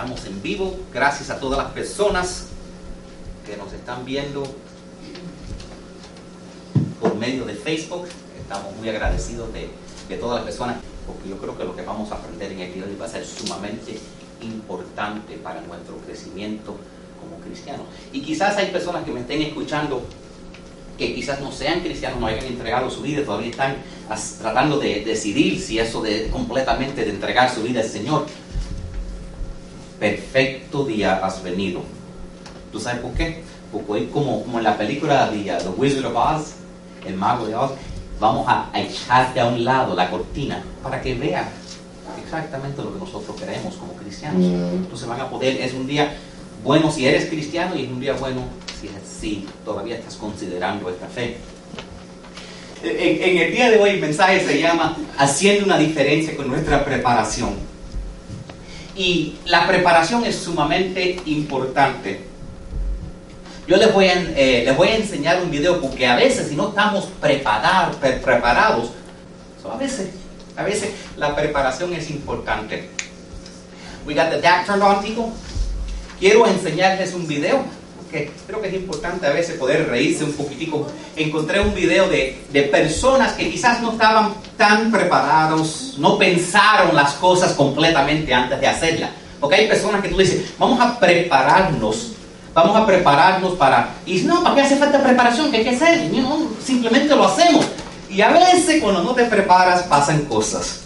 Estamos en vivo. Gracias a todas las personas que nos están viendo por medio de Facebook. Estamos muy agradecidos de, de todas las personas porque yo creo que lo que vamos a aprender en el día va a ser sumamente importante para nuestro crecimiento como cristianos. Y quizás hay personas que me estén escuchando que quizás no sean cristianos, no hayan entregado su vida, todavía están tratando de decidir si eso de completamente de entregar su vida al Señor. Perfecto día has venido. ¿Tú sabes por qué? Porque hoy como, como en la película de uh, The Wizard of Oz, el mago de Oz, vamos a, a echarte a un lado la cortina para que vean exactamente lo que nosotros queremos como cristianos. Entonces van a poder, es un día bueno si eres cristiano y es un día bueno si, si todavía estás considerando esta fe. En, en, el día de hoy el mensaje se llama Haciendo una diferencia con nuestra preparación. Y la preparación es sumamente importante. Yo les voy, a, eh, les voy a enseñar un video porque a veces si no estamos preparados, so a, veces, a veces la preparación es importante. We got the DAC turned on. Quiero enseñarles un video que creo que es importante a veces poder reírse un poquitico. Encontré un video de, de, personas que quizás no estaban tan preparados, no pensaron las cosas completamente antes de hacerlas. Porque hay personas que tú dices, vamos a prepararnos, vamos a prepararnos para... Y no, ¿para qué hace falta preparación? ¿Qué hay que hacer? No, simplemente lo hacemos. Y a veces cuando no te preparas pasan cosas.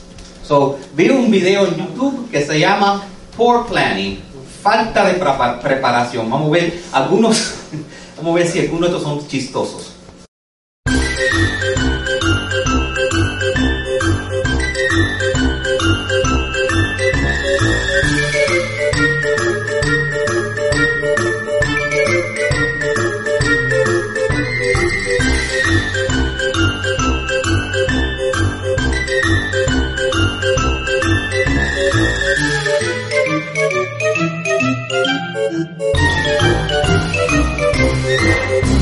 So, vi un video en YouTube que se llama Poor Planning falta de preparación. Vamos a ver algunos, vamos a ver si algunos de estos son chistosos. Thank you.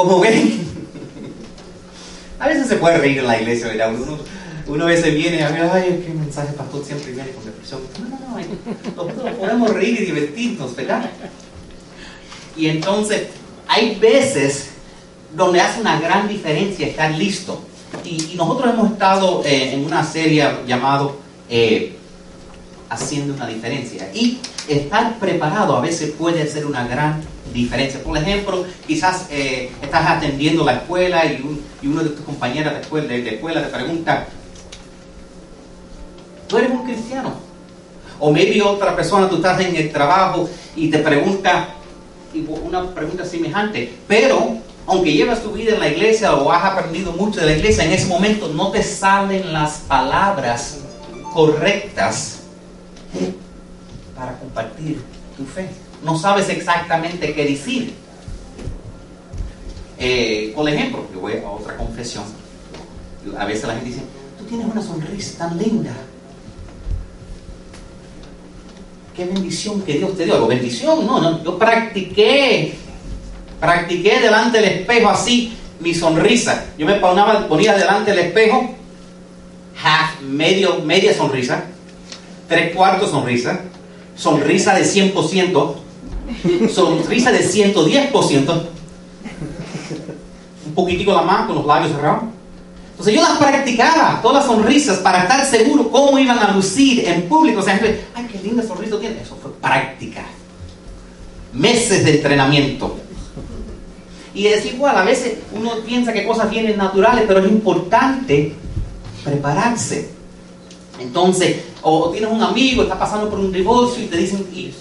Como ven, a veces se puede reír en la iglesia, ¿verdad? Uno, uno a veces viene a ver, ay, qué mensaje pastor siempre viene con depresión. No, no, no, nosotros podemos reír y divertirnos, ¿verdad? Y entonces, hay veces donde hace una gran diferencia estar listo. Y, nosotros hemos estado eh, en una serie llamado eh, Haciendo una diferencia. Y estar preparado a veces puede ser una gran diferencia. Por ejemplo, quizás eh, estás atendiendo la escuela y, un, y, uno de tus compañeros de escuela, de, de escuela te pregunta, ¿tú eres un cristiano? O maybe otra persona, tú estás en el trabajo y te pregunta una pregunta semejante, pero aunque llevas tu vida en la iglesia o has aprendido mucho de la iglesia, en ese momento no te salen las palabras correctas para compartir tu fe no sabes exactamente qué decir. Eh, por ejemplo, yo voy a otra confesión. A veces la gente dice, tú tienes una sonrisa tan linda. Qué bendición que Dios te dio. bendición, no, no, yo practiqué, practiqué delante del espejo así mi sonrisa. Yo me ponía, ponía delante del espejo, half, medio, media sonrisa, tres cuartos sonrisa, sonrisa de 100%, sonrisa de 110%, un poquitico la mano con los labios cerrados. Entonces yo las practicaba, todas las sonrisas, para estar seguro cómo iban a lucir en público. O sea, ay, qué linda sonrisa tiene. Eso fue práctica. Meses de entrenamiento. Y es igual, a veces uno piensa que cosas vienen naturales, pero es importante prepararse. Entonces, o tienes un amigo, está pasando por un divorcio y te dicen, ¿y,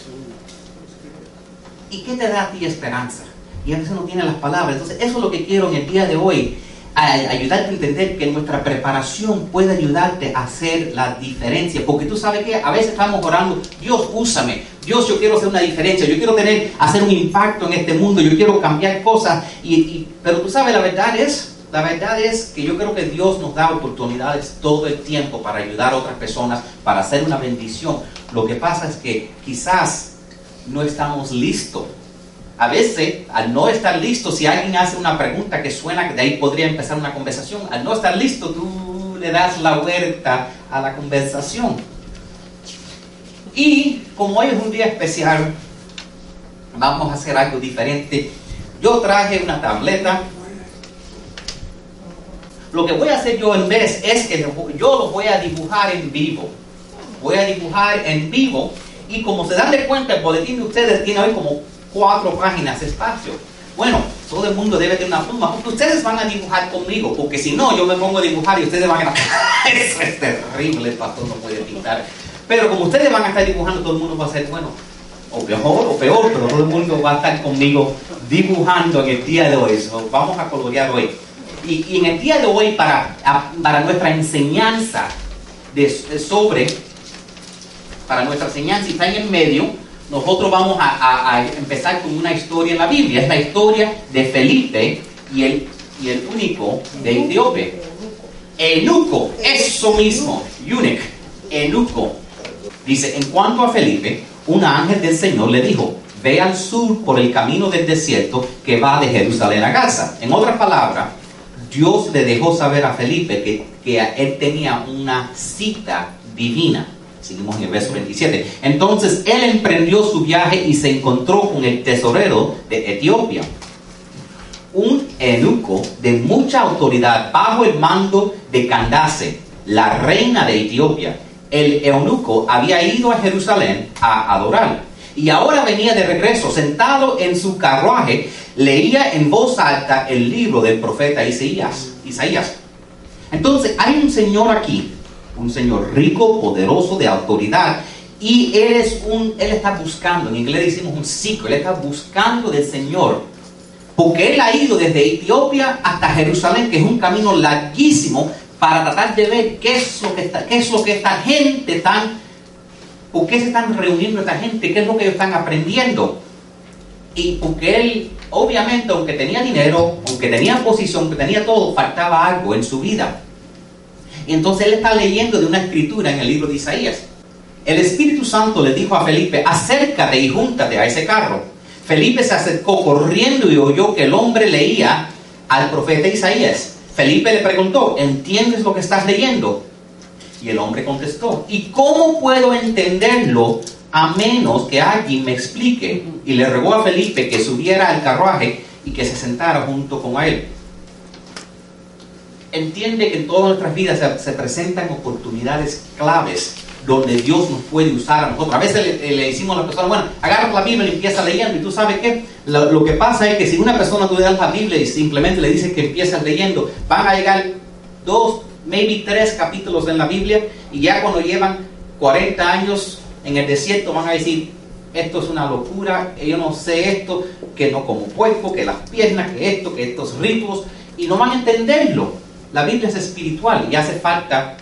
¿y qué te da a ti esperanza? Y a veces no tiene las palabras. Entonces, eso es lo que quiero en el día de hoy, ayudarte a entender que nuestra preparación puede ayudarte a hacer la diferencia. Porque tú sabes que a veces estamos orando, Dios, úsame. Dios, yo quiero hacer una diferencia. Yo quiero tener, hacer un impacto en este mundo. Yo quiero cambiar cosas. Y, pero tú sabes, la verdad es, la verdad es que yo creo que Dios nos da oportunidades todo el tiempo para ayudar a otras personas, para hacer una bendición. Lo que pasa es que quizás no estamos listos a veces, al no estar listo, si alguien hace una pregunta que suena, de ahí podría empezar una conversación, al no estar listo, tú le das la vuelta a la conversación. Y como hoy es un día especial, vamos a hacer algo diferente. Yo traje una tableta. Lo que voy a hacer yo en vez es que yo lo voy a dibujar en vivo. Voy a dibujar en vivo y como se dan de cuenta, el boletín de ustedes tiene hoy como cuatro páginas espacio. Bueno, todo el mundo debe tener una pluma, porque ustedes van a dibujar conmigo, porque si no, yo me pongo a dibujar y ustedes van a... Eso es terrible, el pastor no puede pintar. Pero como ustedes van a estar dibujando, todo el mundo va a ser, bueno, o peor, o peor, pero todo el mundo va a estar conmigo dibujando en el día de hoy. vamos a colorear hoy. Y, en el día de hoy, para, para nuestra enseñanza de, sobre, para nuestra enseñanza, y está en el medio, nosotros vamos a, empezar con una historia en la Biblia. Es la historia de Felipe y el, y el único de Etiopía. Eunuco, eso mismo, eunuch, eunuco. Dice, en cuanto a Felipe, un ángel del Señor le dijo, ve al sur por el camino del desierto que va de Jerusalén a Gaza. En otras palabras, Dios le dejó saber a Felipe que, que él tenía una cita divina Seguimos en el verso 27. Entonces él emprendió su viaje y se encontró con el tesorero de Etiopía, un eunuco de mucha autoridad bajo el mando de Candace, la reina de Etiopía. El eunuco había ido a Jerusalén a adorar y ahora venía de regreso, sentado en su carruaje, leía en voz alta el libro del profeta Isaías. Isaías. Entonces hay un señor aquí un señor rico, poderoso, de autoridad. Y él, es un, él está buscando, en inglés decimos un ciclo, él está buscando del Señor. Porque él ha ido desde Etiopía hasta Jerusalén, que es un camino larguísimo, para tratar de ver qué es lo que, está, qué es lo que esta gente están, por qué se están reuniendo esta gente, qué es lo que ellos están aprendiendo. Y porque él, obviamente, aunque tenía dinero, aunque tenía posición, aunque tenía todo, faltaba algo en su vida. Y entonces él está leyendo de una escritura en el libro de Isaías. El Espíritu Santo le dijo a Felipe, acércate y júntate a ese carro. Felipe se acercó corriendo y oyó que el hombre leía al profeta Isaías. Felipe le preguntó, ¿entiendes lo que estás leyendo? Y el hombre contestó, ¿y cómo puedo entenderlo a menos que alguien me explique? Y le rogó a Felipe que subiera al carruaje y que se sentara junto con él entiende que en todas nuestras vidas se, presentan oportunidades claves donde Dios nos puede usar a nosotros. A veces le, decimos a las personas, bueno, agarra la Biblia y empieza leyendo. Y tú sabes que lo, que pasa es que si una persona tú le das la Biblia y simplemente le dices que empiezas leyendo, van a llegar dos, maybe tres capítulos en la Biblia y ya cuando llevan 40 años en el desierto van a decir, esto es una locura, yo no sé esto, que no como cuerpo, que las piernas, que esto, que estos ritmos, y no van a entenderlo. La Biblia es espiritual y hace falta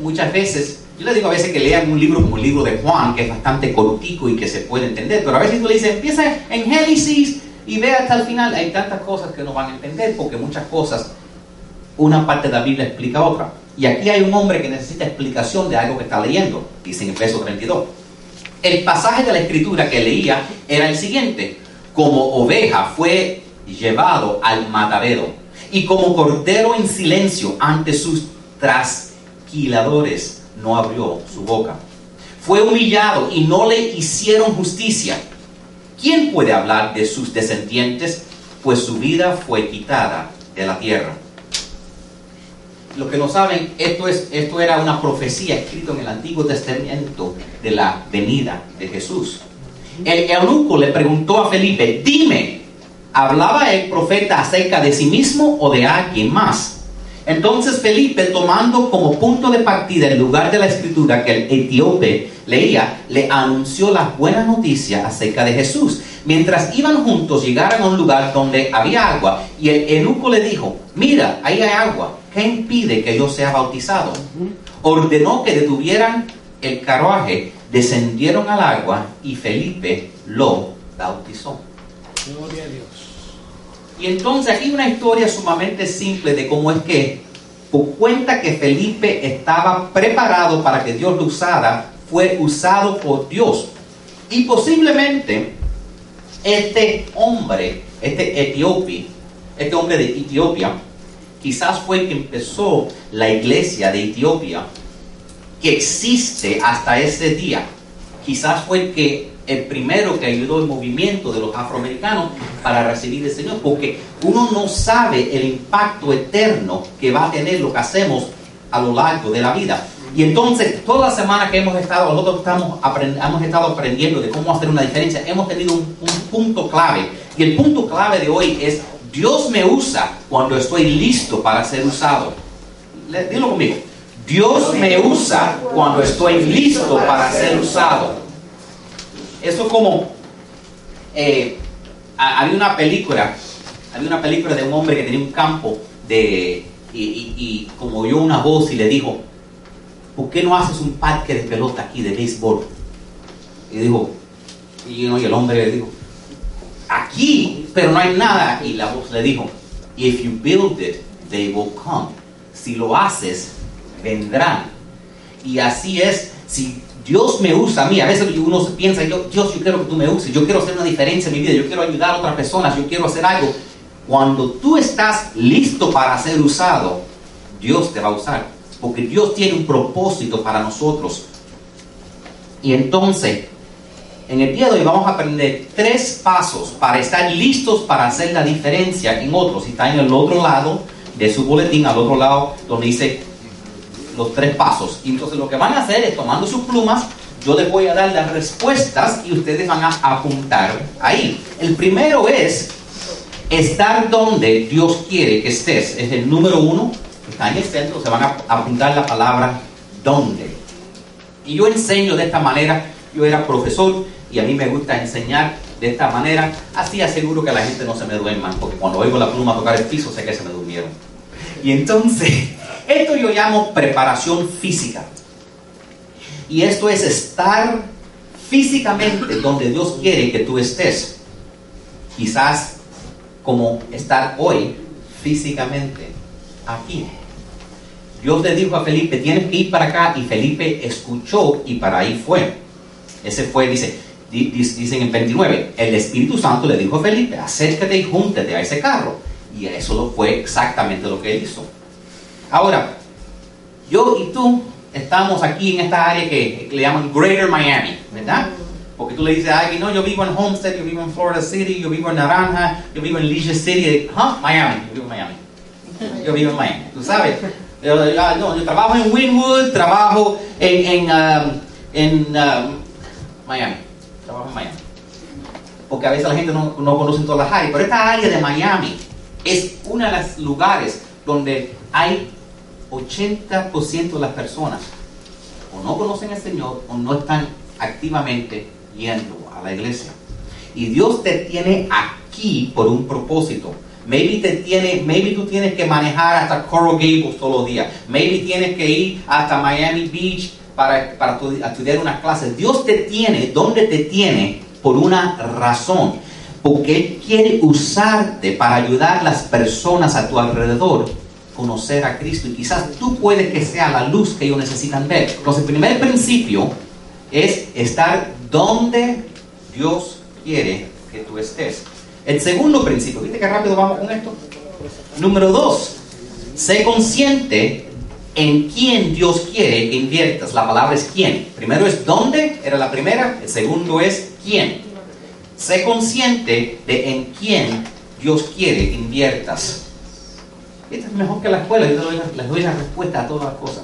muchas veces, yo le digo a veces que lean un libro como el libro de Juan, que es bastante cortico y que se puede entender, pero a veces tú le dices, empieza en Génesis y ve hasta el final, hay tantas cosas que no van a entender porque muchas cosas, una parte de la Biblia explica otra. Y aquí hay un hombre que necesita explicación de algo que está leyendo, dice en el verso 32. El pasaje de la escritura que leía era el siguiente, como oveja fue llevado al matadero y como cordero en silencio ante sus trasquiladores no abrió su boca. fue humillado y no le hicieron justicia. ¿Quién puede hablar de sus descendientes? Pues su vida fue quitada de la tierra. Los que no saben, esto, es, esto era una profecía escrita en el Antiguo Testamento de la venida de Jesús. El eunuco le preguntó a Felipe, dime, ¿hablaba el profeta acerca de sí mismo o de alguien más? Entonces Felipe, tomando como punto de partida el lugar de la escritura que el etíope leía, le anunció la buena noticia acerca de Jesús. Mientras iban juntos, llegaron a un lugar donde había agua y el eunuco le dijo, mira, ahí hay agua, ¿qué impide que yo sea bautizado? Ordenó que detuvieran el carruaje, descendieron al agua y Felipe lo bautizó. Gloria a Dios. Y entonces aquí una historia sumamente simple de cómo es que, por cuenta que Felipe estaba preparado para que Dios lo usara, fue usado por Dios. Y posiblemente este hombre, este etíope, este hombre de Etiopía, quizás fue el que empezó la iglesia de Etiopía, que existe hasta ese día. Quizás fue el que el primero que ayudó el movimiento de los afroamericanos para recibir el Señor, porque uno no sabe el impacto eterno que va a tener lo que hacemos a lo largo de la vida. Y entonces, toda la semana que hemos estado, nosotros estamos hemos estado aprendiendo de cómo hacer una diferencia, hemos tenido un, un punto clave. Y el punto clave de hoy es, Dios me usa cuando estoy listo para ser usado. Dilo conmigo. Dios me usa cuando estoy listo para ser usado. Eso como eh, ha- había una película, había una película de un hombre que tenía un campo de y, como oyó una voz y le dijo, ¿por qué no haces un parque de pelota aquí de béisbol? Y dijo, y el hombre le dijo, aquí, pero no hay nada. Y la voz le dijo, if you build it, they will come. Si lo haces, vendrán. Y así es, si Dios me usa a mí, a veces uno piensa, yo, Dios, yo quiero que tú me uses, yo quiero hacer una diferencia en mi vida, yo quiero ayudar a otras personas, yo quiero hacer algo. Cuando tú estás listo para ser usado, Dios te va a usar, porque Dios tiene un propósito para nosotros. Y entonces, en el día de hoy vamos a aprender tres pasos para estar listos para hacer la diferencia en otros. Y está en el otro lado de su boletín, al otro lado, donde dice los tres pasos. Y entonces lo que van a hacer es tomando sus plumas, yo les voy a dar las respuestas y ustedes van a apuntar ahí. El primero es estar donde Dios quiere que estés. Es el número uno, está en el centro, se van a apuntar la palabra donde. Y yo enseño de esta manera, yo era profesor y a mí me gusta enseñar de esta manera, así aseguro que la gente no se me duerma, porque cuando oigo la pluma tocar el piso sé que se me durmieron. Y entonces, esto yo llamo preparación física. Y esto es estar físicamente donde Dios quiere que tú estés. Quizás como estar hoy físicamente aquí. Dios le dijo a Felipe, tienes que ir para acá, y Felipe escuchó y para ahí fue. Ese fue, dice, dicen en 29, el Espíritu Santo le dijo a Felipe, acércate y júntate a ese carro. Y eso fue exactamente lo que él hizo. Ahora, yo y tú estamos aquí en esta área que, le llaman Greater Miami, ¿verdad? Porque tú le dices a alguien, no, yo vivo en Homestead, yo vivo en Florida City, yo vivo en Naranja, yo vivo en Leisure City, ¿ah? Miami, yo vivo en Miami. Yo vivo en Miami, tú sabes. Yo- no, yo trabajo en Winwood, trabajo en, en, um, en um, Miami. Trabajo en Miami. Porque a veces la gente no, no conoce todas las áreas. Pero esta área de Miami es uno de los lugares donde hay 80% de las personas o no conocen al Señor o no están activamente yendo a la iglesia. Y Dios te tiene aquí por un propósito. Maybe te tiene, maybe tú tienes que manejar hasta Coral Gables todos los días. Maybe tienes que ir hasta Miami Beach para, para tu- estudiar unas clases. Dios te tiene donde te tiene por una razón. Porque Él quiere usarte para ayudar a las personas a tu alrededor conocer a Cristo. Y quizás tú puedes que sea la luz que ellos necesitan ver. Entonces, el primer principio es estar donde Dios quiere que tú estés. El segundo principio, ¿viste qué rápido vamos con esto? Número dos, sé consciente en quién Dios quiere que inviertas. La palabra es quién. Primero es dónde, era la primera. El segundo es quién. Sé consciente de en quién Dios quiere que inviertas. Esto es mejor que la escuela, yo les doy la respuesta a todas las cosas.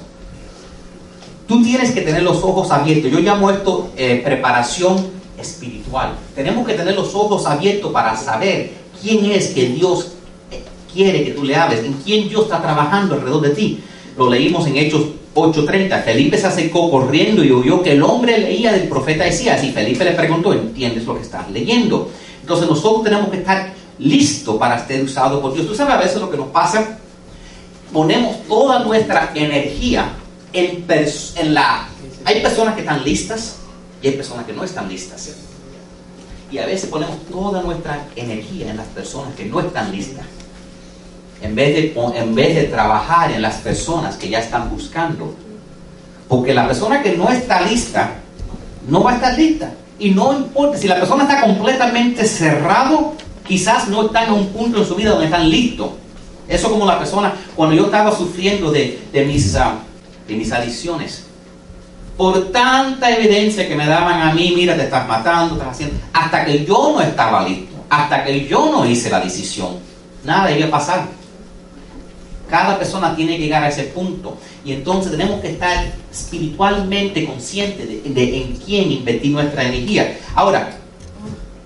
Tú tienes que tener los ojos abiertos. Yo llamo esto eh, preparación espiritual. Tenemos que tener los ojos abiertos para saber quién es que Dios eh, quiere que tú le hables, en quién Dios está trabajando alrededor de ti. Lo leímos en Hechos 8:30. Felipe se acercó corriendo y oyó que el hombre leía del profeta Isaías y Felipe le preguntó, ¿entiendes lo que estás leyendo? Entonces nosotros tenemos que estar listos para ser usados por Dios. Tú sabes a veces lo que nos pasa, ponemos toda nuestra energía en, la... Hay personas que están listas y hay personas que no están listas. Y a veces ponemos toda nuestra energía en las personas que no están listas. En vez, de, en vez de trabajar en las personas que ya están buscando. Porque la persona que no está lista, no va a estar lista. Y no importa, si la persona está completamente cerrado, quizás no está en un punto en su vida donde están listos. Eso como la persona, cuando yo estaba sufriendo de, mis... Ah, de mis adicciones. Por tanta evidencia que me daban a mí, mira, te estás matando, estás haciendo, hasta que yo no estaba listo, hasta que yo no hice la decisión, nada iba a pasar. Cada persona tiene que llegar a ese punto. Y entonces tenemos que estar espiritualmente conscientes de, de, en quién invertir nuestra energía. Ahora,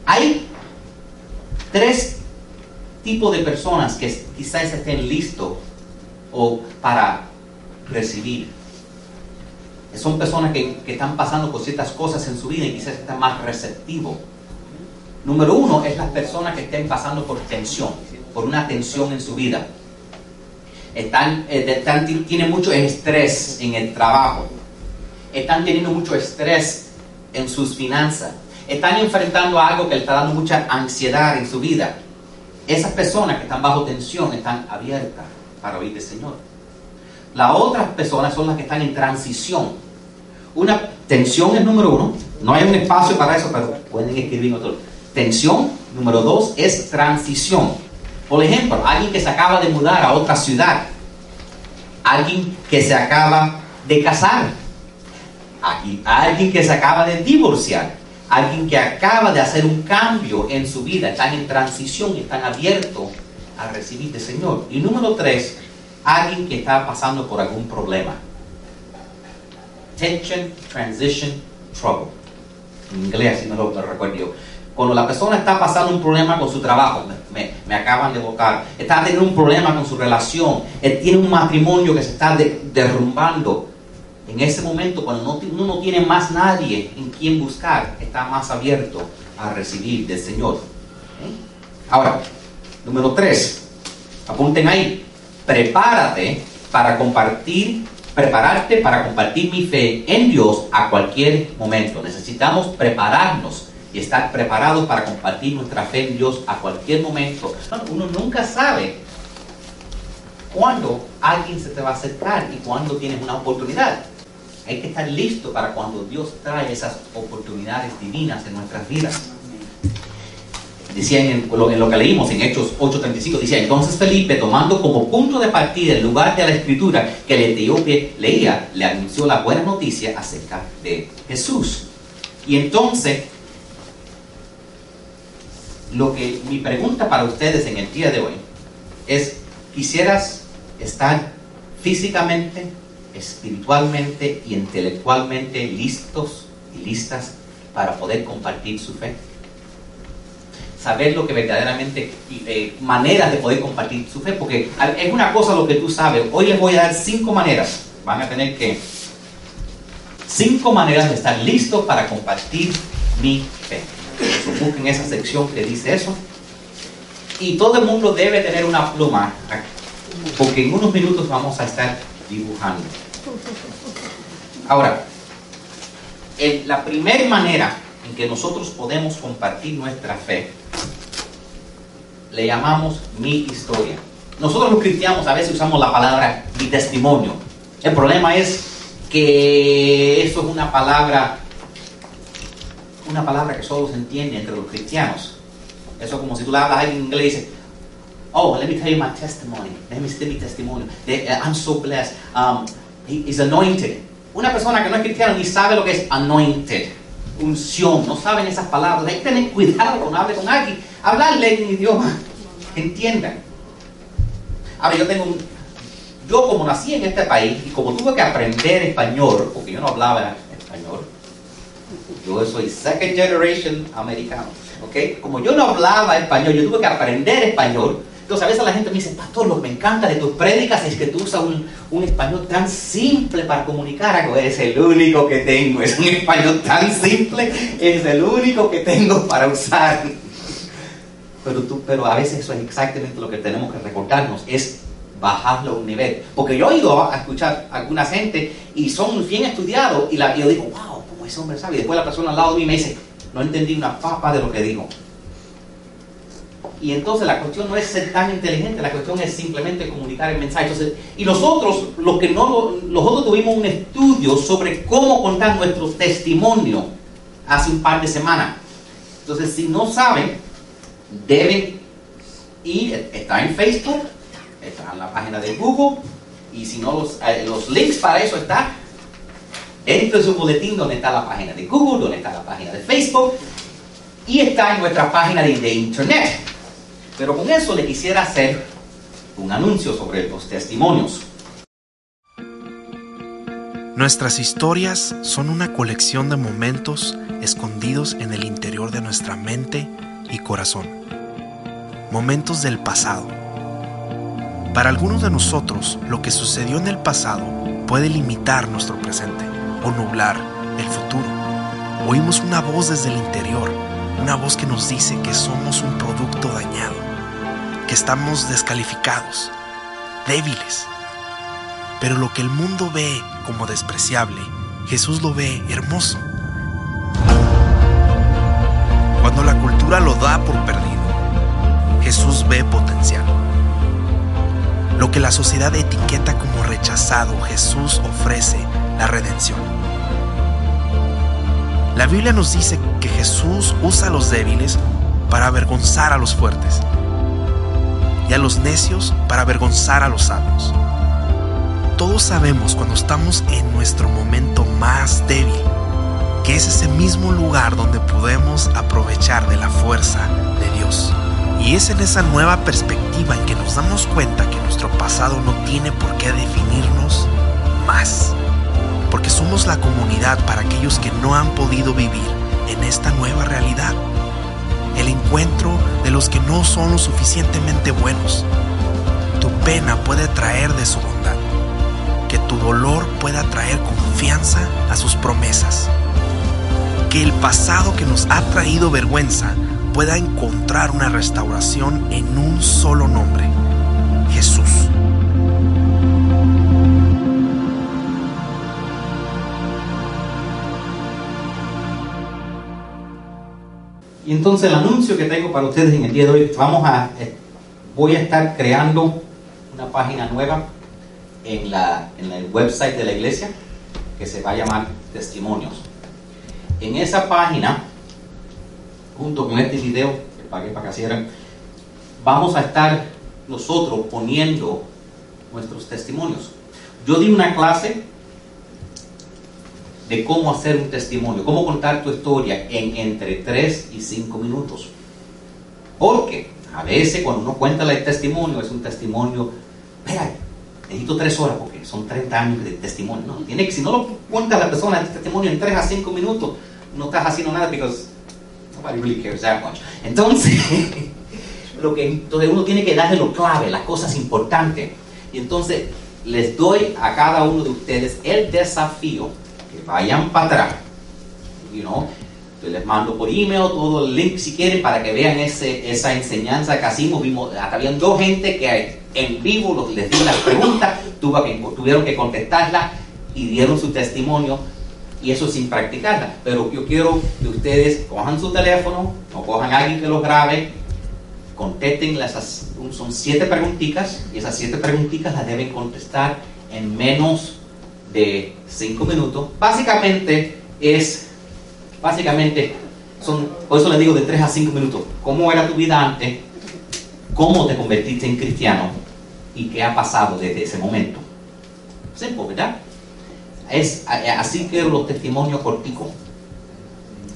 hay tres tipos de personas que quizás estén listos o para recibir. Son personas que, están pasando por ciertas cosas en su vida y quizás están más receptivos. Número uno es las personas que estén pasando por tensión, por una tensión en su vida. Están, eh, están, tienen mucho estrés en el trabajo. Están teniendo mucho estrés en sus finanzas. Están enfrentando algo que le está dando mucha ansiedad en su vida. Esas personas que están bajo tensión están abiertas para oír del Señor. Las otras personas son las que están en transición. Una tensión es número uno. No hay un espacio para eso, pero pueden escribir otro. Tensión, número dos, es transición. Por ejemplo, alguien que se acaba de mudar a otra ciudad. Alguien que se acaba de casar. Alguien que se acaba de divorciar. Alguien que acaba de hacer un cambio en su vida. Están en transición y están abiertos a recibir del Señor. Y número tres, alguien que está pasando por algún problema. Tension, transition, trouble. En inglés, si no lo, recuerdo yo. Cuando la persona está pasando un problema con su trabajo, me, acaban de votar, está teniendo un problema con su relación, él tiene un matrimonio que se está derrumbando, en ese momento, cuando no, uno no tiene más nadie en quien buscar, está más abierto a recibir del Señor. ¿Eh? Ahora, número tres, apunten ahí, prepárate para compartir, prepararte para compartir mi fe en Dios a cualquier momento. Necesitamos prepararnos y estar preparados para compartir nuestra fe en Dios a cualquier momento. uno nunca sabe cuándo alguien se te va a acercar y cuándo tienes una oportunidad. Hay que estar listo para cuando Dios trae esas oportunidades divinas en nuestras vidas decía en, lo, que leímos en Hechos 8:35, decía, entonces Felipe, tomando como punto de partida el lugar de la escritura que el etíope leía, le anunció la buena noticia acerca de Jesús. Y entonces, lo que mi pregunta para ustedes en el día de hoy es, ¿quisieras estar físicamente, espiritualmente y intelectualmente listos y listas para poder compartir su fe? saber lo que verdaderamente, eh, maneras de poder compartir su fe, porque es una cosa lo que tú sabes. Hoy les voy a dar cinco maneras. Van a tener que, cinco maneras de estar listos para compartir mi fe. busquen esa sección que dice eso. Y todo el mundo debe tener una pluma, porque en unos minutos vamos a estar dibujando. Ahora, la primera manera en que nosotros podemos compartir nuestra fe le llamamos mi historia. Nosotros los cristianos a veces usamos la palabra mi testimonio. El problema es que eso es una palabra, una palabra que solo se entiende entre los cristianos. Eso como si tú le hablas en inglés y dices, oh, let me tell you my testimony. Let me tell mi testimonio. De- uh, I'm so blessed. Um, he is anointed. Una persona que no es cristiana ni sabe lo que es anointed. Unción. No saben esas palabras. Hay que tener cuidado cuando hable con alguien. Hablarle en idioma. Entiendan. Ahora yo tengo un, yo como nací en este país y como tuve que aprender español, porque yo no hablaba español, yo soy second generation americano, ¿ok? Como yo no hablaba español, yo tuve que aprender español. Entonces a veces la gente me dice, pastor, lo que me encanta de tus prédicas es que tú usas un, un español tan simple para comunicar. Es el único que tengo, es un español tan simple, es el único que tengo para usar. Pero, tú, pero a veces eso es exactamente lo que tenemos que recordarnos, es bajarlo a un nivel. Porque yo he ido a escuchar a alguna gente y son bien estudiados y, y yo digo, wow, como ese hombre sabe. Y después la persona al lado de mí me dice, no entendí una papa de lo que dijo. Y entonces la cuestión no es ser tan inteligente, la cuestión es simplemente comunicar el mensaje. Y nosotros, los que no, nosotros tuvimos un estudio sobre cómo contar nuestro testimonio hace un par de semanas. Entonces, si no saben, deben ir, está en Facebook, está en la página de Google, y si no, los, eh, los links para eso está dentro de su boletín donde está la página de Google, donde está la página de Facebook, y está en nuestra página de Internet. Pero con eso le quisiera hacer un anuncio sobre los testimonios. Nuestras historias son una colección de momentos escondidos en el interior de nuestra mente y corazón. Momentos del pasado. Para algunos de nosotros, lo que sucedió en el pasado puede limitar nuestro presente o nublar el futuro. Oímos una voz desde el interior, una voz que nos dice que somos un producto dañado, que estamos descalificados, débiles. Pero lo que el mundo ve como despreciable, Jesús lo ve hermoso. Cuando la cultura lo da por perdido, Jesús ve potencial. Lo que la sociedad etiqueta como rechazado, Jesús ofrece la redención. La Biblia nos dice que Jesús usa a los débiles para avergonzar a los fuertes y a los necios para avergonzar a los sabios. Todos sabemos cuando estamos en nuestro momento más débil que es ese mismo lugar donde podemos aprovechar de la fuerza de Dios. Y es en esa nueva perspectiva en que nos damos cuenta que nuestro pasado no tiene por qué definirnos más. Porque somos la comunidad para aquellos que no han podido vivir en esta nueva realidad. El encuentro de los que no son lo suficientemente buenos. Tu pena puede traer de su bondad. Que tu dolor pueda traer confianza a sus promesas. Que el pasado que nos ha traído vergüenza pueda encontrar una restauración en un solo nombre, Jesús. Y entonces el anuncio que tengo para ustedes en el día de hoy, vamos a, eh, voy a estar creando una página nueva en, la, en el website de la iglesia que se va a llamar Testimonios. En esa página, junto con este video que pagué para que hicieran, vamos a estar nosotros poniendo nuestros testimonios. Yo di una clase de cómo hacer un testimonio, cómo contar tu historia en entre 3 y 5 minutos. Porque a veces cuando uno cuenta el testimonio, es un testimonio, espera, necesito 3 horas porque son 30 años de testimonio. No, tiene que, si no lo cuenta la persona el testimonio en 3 a 5 minutos, no estás haciendo nada porque nobody really cares that much. Entonces, lo que, entonces uno tiene que darle lo clave, las cosas importantes. Y entonces les doy a cada uno de ustedes el desafío vayan para atrás. You know, les mando por email todo el link si quieren para que vean ese, esa enseñanza que hicimos. Vimos, acá habían dos gente que en vivo les di las preguntas, tuvieron que contestarlas y dieron su testimonio y eso sin practicarla. Pero yo quiero que ustedes cojan su teléfono o cojan a alguien que los grabe, contesten las, son siete preguntitas y esas siete preguntitas las deben contestar en menos de cinco minutos. Básicamente es, básicamente son, por eso les digo de tres a cinco minutos. ¿Cómo era tu vida antes? cómo te convertiste en cristiano y qué ha pasado desde ese momento. Simple, ¿verdad? Es, así que los testimonios corticos.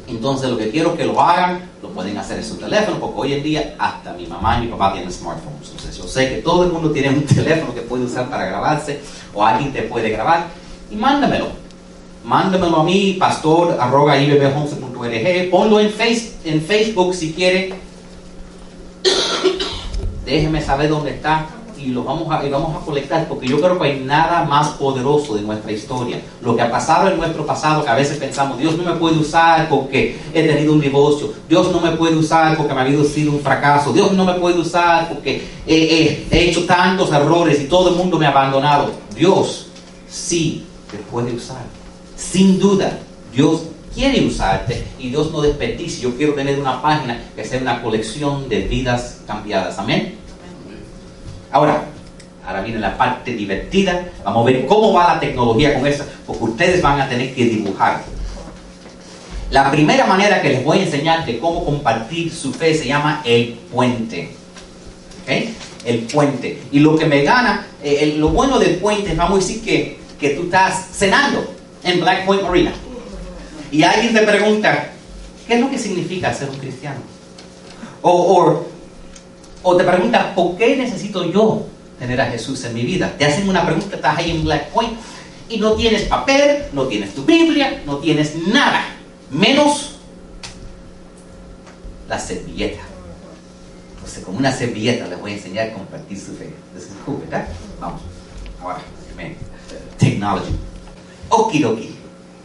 Entonces lo que quiero que lo hagan, lo pueden hacer en su teléfono, porque hoy en día hasta mi mamá y mi papá tienen smartphones. Entonces yo sé que todo el mundo tiene un teléfono que puede usar para grabarse o alguien te puede grabar y mándamelo. Mándamelo a mí, pastor arroba Ponlo en, face, en Facebook si quiere. Déjeme saber dónde está y lo vamos a, y vamos a colectar, porque yo creo que hay nada más poderoso de nuestra historia. Lo que ha pasado en nuestro pasado, que a veces pensamos, Dios no me puede usar porque he tenido un divorcio, Dios no me puede usar porque me ha habido sido un fracaso, Dios no me puede usar porque he hecho tantos errores y todo el mundo me ha abandonado. Dios sí te puede usar. Sin duda, Dios quiere usarte y Dios no desperdicia. Yo quiero tener una página que sea una colección de vidas cambiadas. Amén. Ahora, ahora viene la parte divertida. Vamos a ver cómo va la tecnología con eso, porque ustedes van a tener que dibujar. La primera manera que les voy a enseñar de cómo compartir su fe se llama el puente. ¿Okay? El puente. Y lo que me gana, eh, lo bueno del puente, vamos a decir que, que tú estás cenando en Black Point Marina. Y alguien te pregunta, ¿qué es lo que significa ser un cristiano? O, o te preguntas, ¿por qué necesito yo tener a Jesús en mi vida? Te hacen una pregunta, estás ahí en Black Point y no tienes papel, no tienes tu Biblia, no tienes nada, menos la servilleta. Entonces, con una servilleta les voy a enseñar a compartir su fe. ¿verdad? Vamos. Ahora, technology. Okidoki.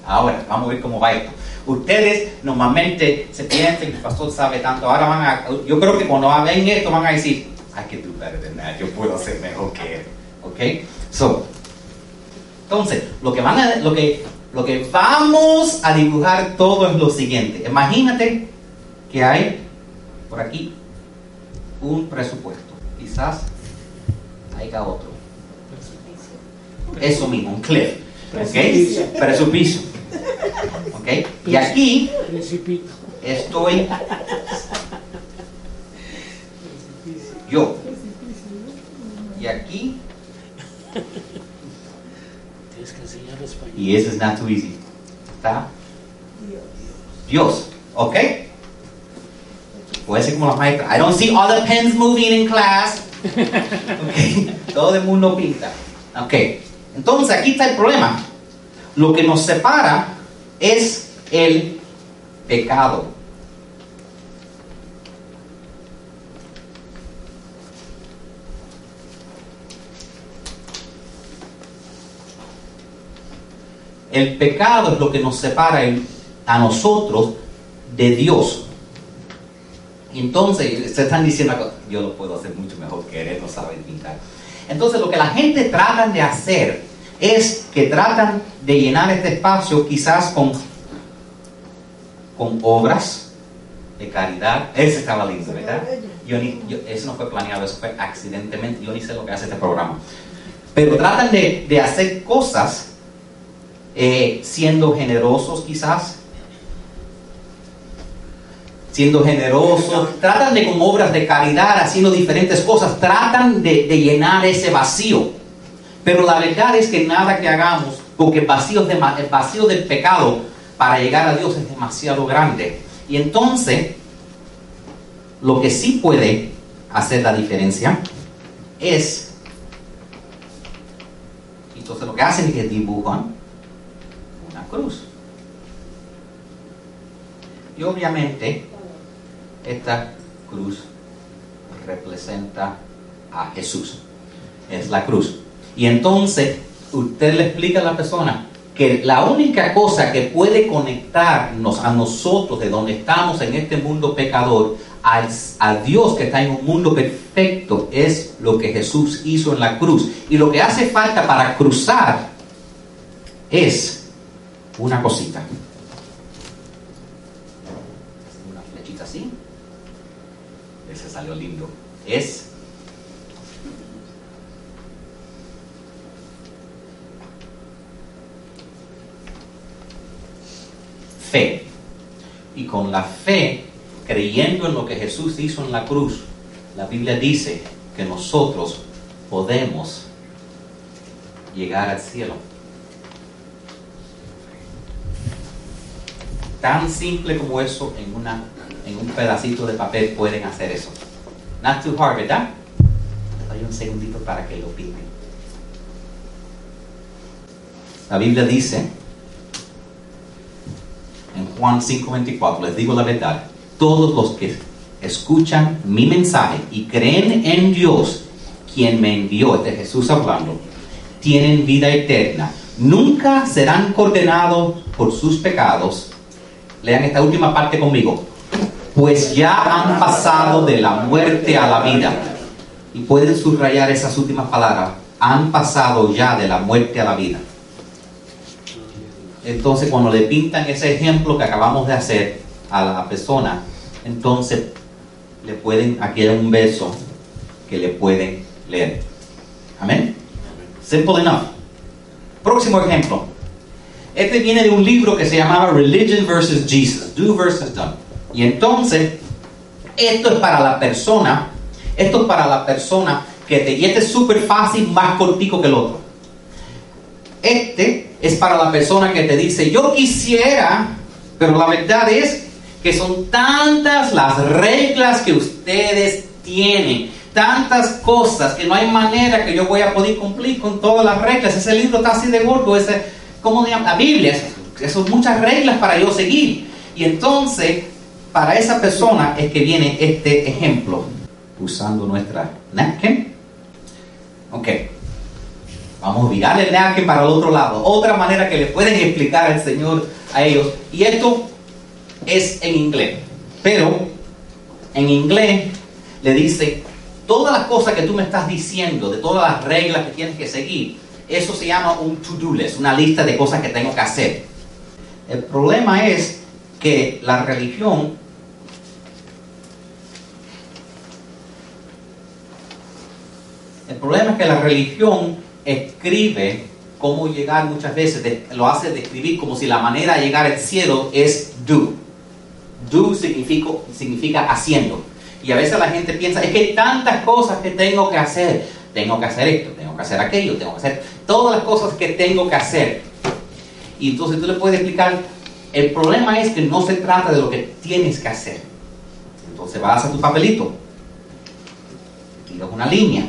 Ahora, vamos a ver cómo va esto. Ustedes normalmente se piensan que el pastor sabe tanto. Ahora van a, yo creo que cuando ven esto van a decir, I can do better than that. Yo puedo hacer mejor que él. ¿Ok? So, entonces, lo que, van a, lo, que, lo que vamos a dibujar todo es lo siguiente. Imagínate que hay por aquí un presupuesto. Quizás haya otro. Eso mismo, un cliff. ¿Ok? Presupuesto. ¿Ok? Y aquí estoy yo. Y aquí. Y eso es not too easy. ¿Está? Dios. ¿Ok? Puede ser como la maestra. I don't see all the pens moving in class. ¿Ok? Todo el mundo pinta. ¿Ok? Entonces aquí está el problema. Lo que nos separa es el pecado. El pecado es lo que nos separa a nosotros de Dios. Entonces, se están diciendo, yo lo puedo hacer mucho mejor que él, no sabe pintar. Entonces, lo que la gente trata de hacer es que tratan de llenar este espacio quizás con, con obras de caridad. Ese estaba lindo, ¿verdad? Yo eso no fue planeado, eso fue accidentalmente. Yo ni sé lo que hace este programa. Pero tratan de, hacer cosas eh, siendo generosos quizás. Siendo generosos, tratan de con obras de caridad, haciendo diferentes cosas, tratan de llenar ese vacío. Pero la verdad es que nada que hagamos, porque el vacío, de, el vacío del pecado para llegar a Dios es demasiado grande. Y entonces, lo que sí puede hacer la diferencia es, entonces lo que hacen es que dibujan una cruz. Y obviamente, esta cruz representa a Jesús. Es la cruz. Y entonces usted le explica a la persona que la única cosa que puede conectarnos a nosotros de donde estamos en este mundo pecador a, Dios que está en un mundo perfecto es lo que Jesús hizo en la cruz. Y lo que hace falta para cruzar es una cosita. Una flechita así. Ese salió lindo. Es fe. Y con la fe, creyendo en lo que Jesús hizo en la cruz, la Biblia dice que nosotros podemos llegar al cielo. Tan simple como eso, en, una, en un pedacito de papel pueden hacer eso. Not too hard, ¿verdad? Doy un segundito para que lo pinten. La Biblia dice en Juan 5:24, les digo la verdad, todos los que escuchan mi mensaje y creen en Dios, quien me envió, este Jesús hablando, tienen vida eterna. Nunca serán condenados por sus pecados. Lean esta última parte conmigo. Pues ya han pasado de la muerte a la vida. Y pueden subrayar esas últimas palabras. Han pasado ya de la muerte a la vida. Entonces, cuando le pintan ese ejemplo que acabamos de hacer a la persona, entonces le pueden, aquí hay un verso que le pueden leer. Amén. Simple enough. Próximo ejemplo. Este viene de un libro que se llamaba Religion versus Jesus, Do versus Done. Y entonces, esto es para la persona, esto es para la persona que te, y este es súper fácil, más cortico que el otro. Este es para la persona que te dice, yo quisiera, pero la verdad es que son tantas las reglas que ustedes tienen, tantas cosas que no hay manera que yo voy a poder cumplir con todas las reglas. Ese libro está así de gordo, ese, ¿cómo se? La Biblia, son muchas reglas para yo seguir. Y entonces, para esa persona es que viene este ejemplo, usando nuestra napkin. Ok. Vamos a virar el napkin para el otro lado. Otra manera que le pueden explicar al Señor a ellos. Y esto es en inglés. Pero en inglés le dice, todas las cosas que tú me estás diciendo, de todas las reglas que tienes que seguir, eso se llama un to-do list, una lista de cosas que tengo que hacer. El problema es que la religión el problema es que la religión escribe cómo llegar muchas veces, lo hace describir como si la manera de llegar al cielo es do. Do significa, significa haciendo. Y a veces la gente piensa, es que hay tantas cosas que tengo que hacer. Tengo que hacer esto, tengo que hacer aquello, tengo que hacer todas las cosas que tengo que hacer. Y entonces tú le puedes explicar, el problema es que no se trata de lo que tienes que hacer. Entonces vas a tu papelito, tiras una línea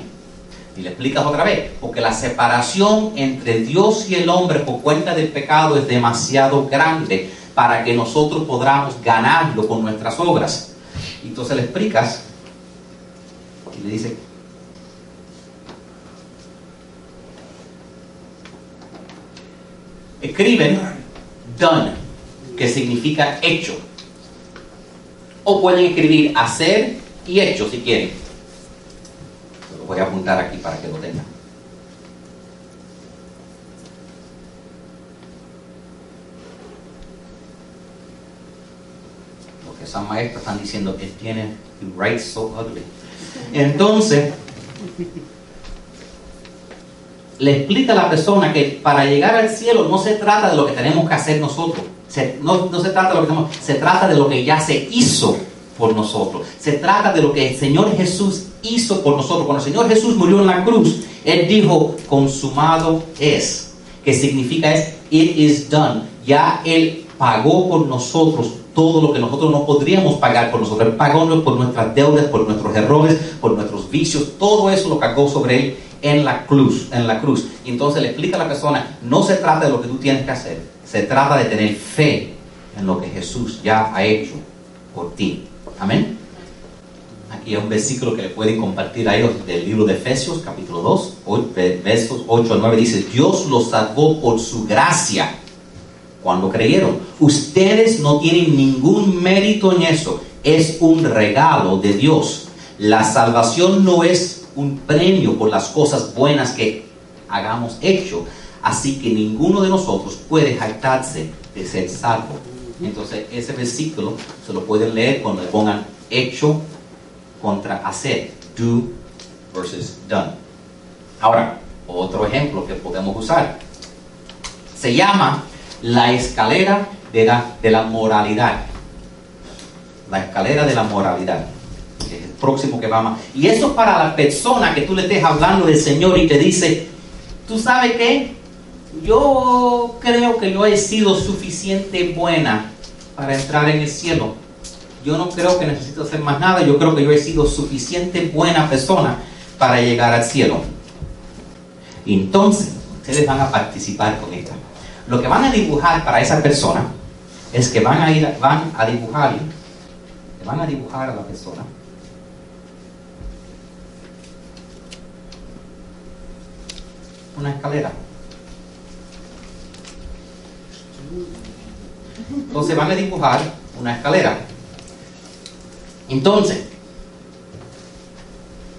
y le explicas otra vez, porque la separación entre Dios y el hombre por cuenta del pecado es demasiado grande para que nosotros podamos ganarlo con nuestras obras. Entonces le explicas y le dice, escriben done, que significa hecho. O pueden escribir hacer y hecho si quieren. Lo voy a apuntar aquí para que lo tengan. Lo que esas maestras están diciendo que tiene, write so ugly. Entonces, le explica a la persona que para llegar al cielo no se trata de lo que tenemos que hacer nosotros. No, no, se trata de lo que tenemos, se trata de lo que ya se hizo por nosotros. Se trata de lo que el Señor Jesús hizo por nosotros. Cuando el Señor Jesús murió en la cruz, Él dijo, consumado es. Que significa es, it is done. Ya Él pagó por nosotros todo lo que nosotros no podríamos pagar por nosotros. Él pagó por nuestras deudas, por nuestros errores, por nuestros vicios. Todo eso lo cargó sobre Él en la cruz, en la cruz. Y entonces le explica a la persona, no se trata de lo que tú tienes que hacer, se trata de tener fe en lo que Jesús ya ha hecho por ti. Amén. Aquí hay un versículo que le pueden compartir a ellos del libro de Efesios, capítulo 2, versos 8 a 9, dice, Dios los salvó por su gracia cuando creyeron. Ustedes no tienen ningún mérito en eso, es un regalo de Dios. La salvación no es un premio por las cosas buenas que hagamos hecho. Así que ninguno de nosotros puede jactarse de ser salvo. Entonces, ese versículo se lo pueden leer cuando le pongan hecho contra hacer. Do versus done. Ahora, otro ejemplo que podemos usar. Se llama la escalera de la, de la moralidad. La escalera de la moralidad. el próximo que va más. Y eso es para la persona que tú le estés hablando del Señor y te dice, ¿tú sabes qué? Yo creo que yo he sido suficiente buena para entrar en el cielo. Yo no creo que necesito hacer más nada. Yo creo que yo he sido suficiente buena persona para llegar al cielo. Entonces, ustedes van a participar con esta. Lo que van a dibujar para esa persona es que van a ir, van a dibujar, van a dibujar a la persona. Una escalera. Entonces van a dibujar una escalera. Entonces,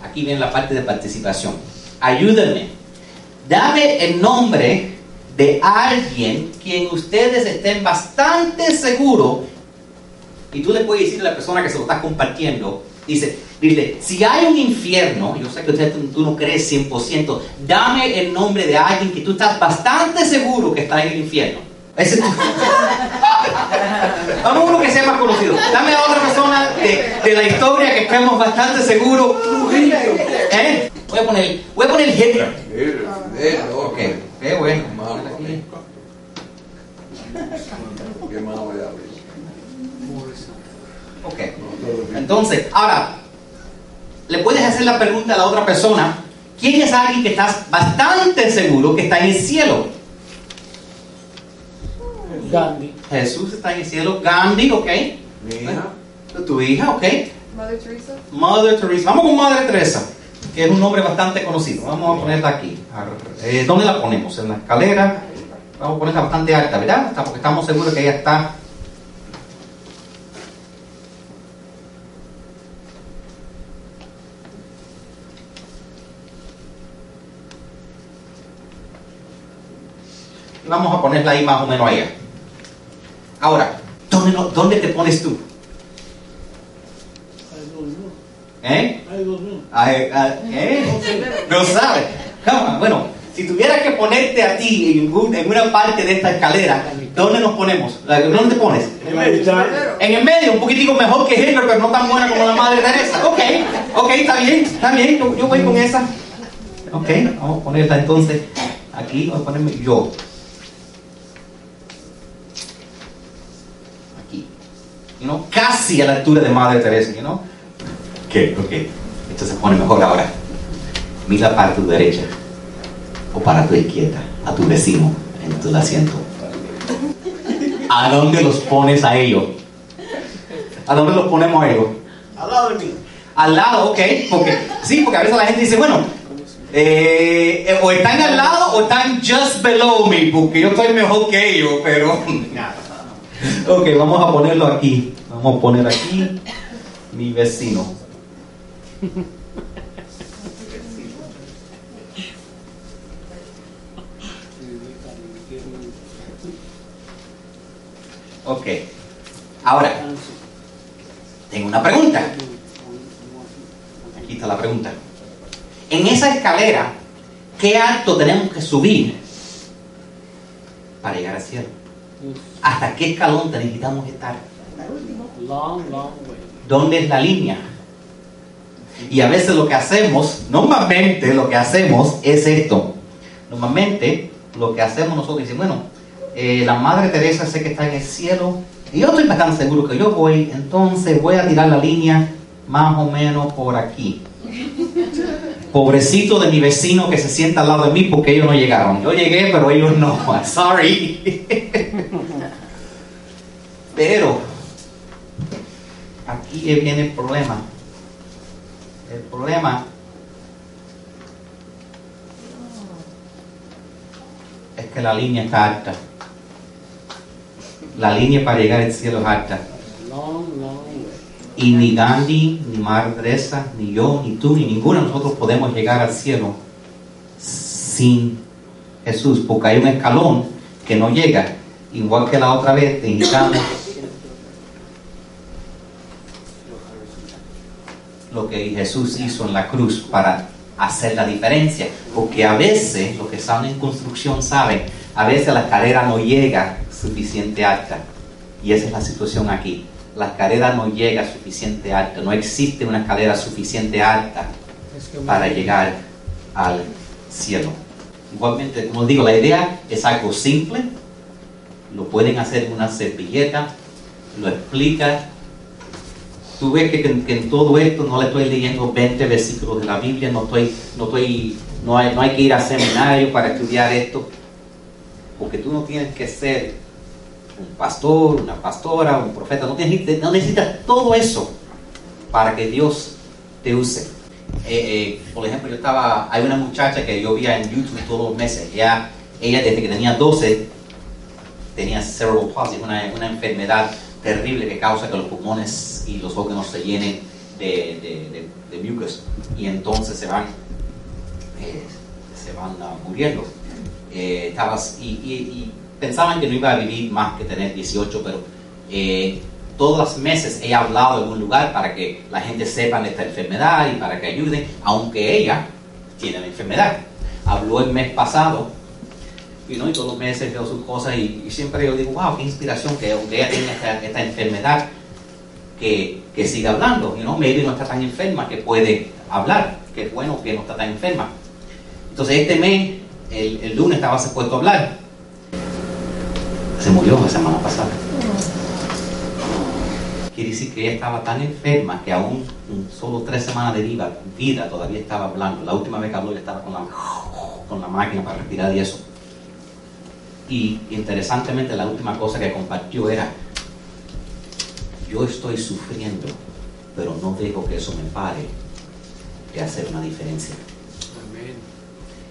aquí viene la parte de participación. Ayúdenme. Dame el nombre de alguien quien ustedes estén bastante seguros y tú le puedes decir a la persona que se lo está compartiendo, dice, dile, si hay un infierno, yo sé que usted, tú no crees 100%, dame el nombre de alguien que tú estás bastante seguro que está en el infierno. Ese Vamos a uno que sea más conocido. Dame a otra persona de, de la historia que estemos bastante seguros. ¿Eh? Voy a poner, voy a poner Hitler. Ok, qué bueno. Ok. Entonces, ahora, le puedes hacer la pregunta a la otra persona. ¿Quién es alguien que estás bastante seguro que está en el cielo? Gandhi. Jesús está en el cielo. Gandhi, ok. Mi hija. Tu hija, ok. Mother Teresa. Mother Teresa. Vamos con Madre Teresa, que es un nombre bastante conocido. Vamos a ponerla aquí. Eh, ¿Dónde la ponemos? En la escalera. Vamos a ponerla bastante alta, ¿verdad? Está- Porque estamos seguros que ella está. Y vamos a ponerla ahí más o menos allá. Ahora, ¿dónde, no- dónde te pones tú? ¿Eh? ¿eh? No. Come on, Bueno, si tuvieras que ponerte a ti en, un- en una parte de esta escalera, ¿dónde nos ponemos? ¿Dónde te pones? En la mitad. En el medio, un poquitico mejor que Hitler, pero no tan buena como la Madre Teresa. Ok, ok, está bien, está bien, yo, yo voy con esa. Ok, vamos a ponerla entonces aquí, voy a ponerme yo. Aquí. Casi a la altura de Madre Teresa, know? Ok, ok. Esto se pone mejor ahora. Mira para tu derecha o para tu izquierda, a tu vecino en tu asiento. ¿A dónde los pones a ellos? ¿A dónde los ponemos a ellos? Al lado de mí. Al lado, ok, porque sí, porque a veces la gente dice, bueno, eh, eh, o están al lado o están just below me, porque yo estoy mejor que ellos, pero nada. Ok, vamos a ponerlo aquí. Vamos a poner aquí mi vecino. Ok. Ahora, tengo una pregunta. Aquí está la pregunta. En esa escalera, ¿qué alto tenemos que subir para llegar al cielo? ¿Hasta qué escalón necesitamos estar? Long, long way. ¿Dónde es la línea? Y a veces lo que hacemos, normalmente lo que hacemos es esto. Normalmente lo que hacemos nosotros es decir, bueno, eh, la Madre Teresa sé que está en el cielo y yo estoy bastante seguro que yo voy, entonces voy a tirar la línea más o menos por aquí. Pobrecito de mi vecino que se sienta al lado de mí porque ellos no llegaron. Yo llegué, pero ellos no. Sorry. Pero aquí viene el problema. El problema es que la línea está alta. La línea para llegar al cielo es alta. Y ni Gandhi, ni Madre Teresa, ni yo, ni tú, ni ninguno de nosotros podemos llegar al cielo sin Jesús, porque hay un escalón que no llega. Igual que la otra vez, te lo que Jesús hizo en la cruz para hacer la diferencia. Porque a veces, los que están en construcción saben, a veces la escalera no llega suficiente alta. Y esa es la situación aquí. la escalera no llega suficiente alta, no existe una escalera suficiente alta para llegar al cielo. Igualmente, como digo, la idea es algo simple, lo pueden hacer en una servilleta, lo explica. Tú ves que, que- que en todo esto no le estoy leyendo 20 versículos de la Biblia, no, estoy, no, estoy, no, hay, no hay que ir a seminario para estudiar esto, porque tú no tienes que ser un pastor, una pastora, un profeta, no, tienes- no necesitas todo eso para que Dios te use. Eh, eh, por ejemplo, yo estaba, hay una muchacha que yo veía en YouTube todos los meses, ella, ella desde que tenía 12 tenía cerebral palsy, una, una enfermedad terrible que causa que los pulmones y los órganos se llenen de, de, de- de mucus y entonces se van, eh, se van ah, muriendo. Eh, estabas, y, y- y pensaban que no iba a vivir más que tener 18, pero eh, todos los meses he hablado en un lugar para que la gente sepa de esta enfermedad y para que ayuden, aunque ella tiene la enfermedad. Habló el mes pasado y, ¿no? y todos los meses veo sus cosas y, y siempre yo digo, wow, qué inspiración que ella tiene esta, esta enfermedad, que, que siga hablando. You know, maybe no está tan enferma que puede hablar, que es bueno que no está tan enferma. Entonces este mes, el, el lunes estaba supuesto a hablar. Se murió la semana pasada. Quiere decir que ella estaba tan enferma que aún solo tres semanas de vida, vida todavía estaba hablando. La última vez que habló ella estaba con la, con la máquina para respirar y eso. Y interesantemente la última cosa que compartió era, yo estoy sufriendo, pero no dejo que eso me pare de hacer una diferencia. Amén.